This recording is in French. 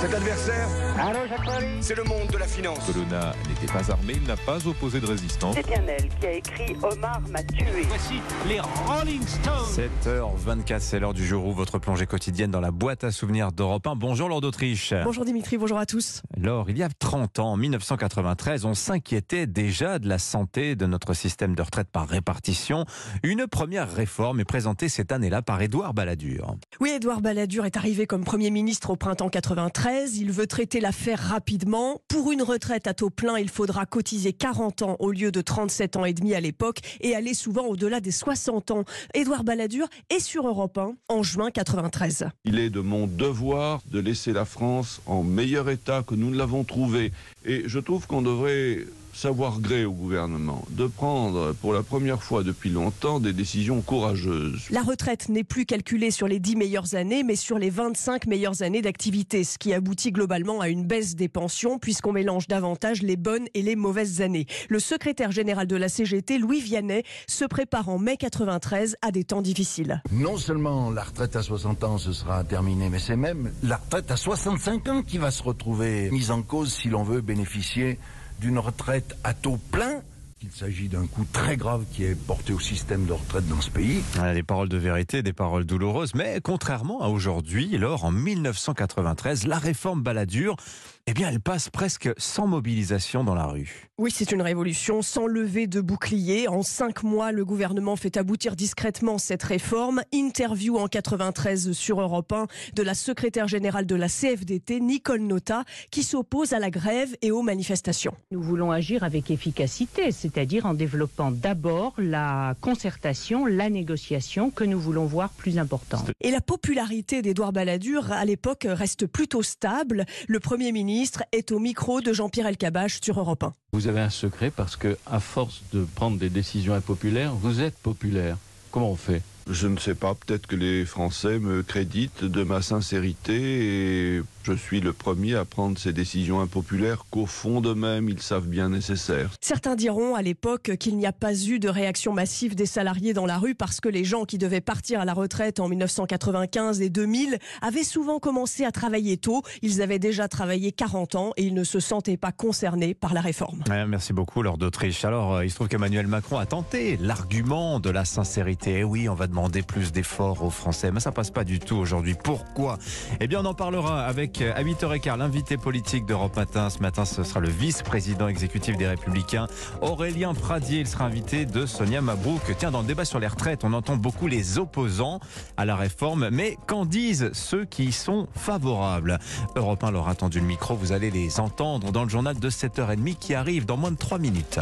Cet adversaire, c'est le monde de la finance. Colonna n'était pas armé, il n'a pas opposé de résistance. C'est bien elle qui a écrit Omar m'a tué. Voici les Rolling Stones. 7h24, c'est l'heure du jour où votre plongée quotidienne dans la boîte à souvenirs d'Europe 1. Bonjour Laure d'Autriche. Bonjour Dimitri, bonjour à tous. Laure, il y a 30 ans, en 1993, on s'inquiétait déjà de la santé de notre système de retraite par répartition. Une première réforme est présentée cette année-là par Édouard Balladur. Oui, Édouard Balladur est arrivé comme Premier ministre au printemps 93. Il veut traiter l'affaire rapidement. Pour une retraite à taux plein, il faudra cotiser 40 ans au lieu de 37 ans et demi à l'époque et aller souvent au-delà des 60 ans. Édouard Balladur est sur Europe 1 en juin 93. Il est de mon devoir de laisser la France en meilleur état que nous ne l'avons trouvé. Et je trouve qu'on devrait savoir gré au gouvernement de prendre pour la première fois depuis longtemps des décisions courageuses. La retraite n'est plus calculée sur les 10 meilleures années, mais sur les 25 meilleures années d'activité, ce qui aboutit globalement à une baisse des pensions, puisqu'on mélange davantage les bonnes et les mauvaises années. Le secrétaire général de la CGT, Louis Vianney, se prépare en mai 93 à des temps difficiles. Non seulement la retraite à 60 ans ce sera terminée, mais c'est même la retraite à 65 ans qui va se retrouver mise en cause si l'on veut bénéficier d'une retraite à taux plein qu'il s'agit d'un coup très grave qui est porté au système de retraite dans ce pays. Voilà, des paroles de vérité, des paroles douloureuses, mais contrairement à aujourd'hui, lors en 1993, la réforme Balladur, eh bien, elle passe presque sans mobilisation dans la rue. Oui, c'est une révolution sans lever de bouclier. En cinq mois, le gouvernement fait aboutir discrètement cette réforme. Interview en 93 sur Europe 1 de la secrétaire générale de la CFDT, Nicole Nota, qui s'oppose à la grève et aux manifestations. Nous voulons agir avec efficacité, c'est-à-dire en développant d'abord la concertation, la négociation que nous voulons voir plus importante. Et la popularité d'Édouard Balladur, à l'époque, reste plutôt stable. Le Premier ministre est au micro de Jean-Pierre Elkabbach sur Europe 1. Vous avez un secret parce que, à force de prendre des décisions impopulaires, vous êtes populaire. Comment on fait? Je ne sais pas, peut-être que les Français me créditent de ma sincérité et je suis le premier à prendre ces décisions impopulaires qu'au fond d'eux-mêmes ils savent bien nécessaires. Certains diront à l'époque qu'il n'y a pas eu de réaction massive des salariés dans la rue parce que les gens qui devaient partir à la retraite en 1995 et 2000 avaient souvent commencé à travailler tôt. Ils avaient déjà travaillé 40 ans et ils ne se sentaient pas concernés par la réforme. Ouais, merci beaucoup, Lord d'Autriche. Alors, euh, il se trouve qu'Emmanuel Macron a tenté l'argument de la sincérité. Eh oui, on va demander plus d'efforts aux Français, mais ça passe pas du tout aujourd'hui. Pourquoi? Eh bien, on en parlera avec à 8h15 l'invité politique d'Europe Matin. Ce matin, ce sera le vice-président exécutif des Républicains, Aurélien Pradier. Il sera invité de Sonia Mabrouk. Tiens, dans le débat sur les retraites, on entend beaucoup les opposants à la réforme, mais qu'en disent ceux qui y sont favorables? Europe 1 leur a tendu le micro. Vous allez les entendre dans le journal de 7h30 qui arrive dans moins de 3 minutes.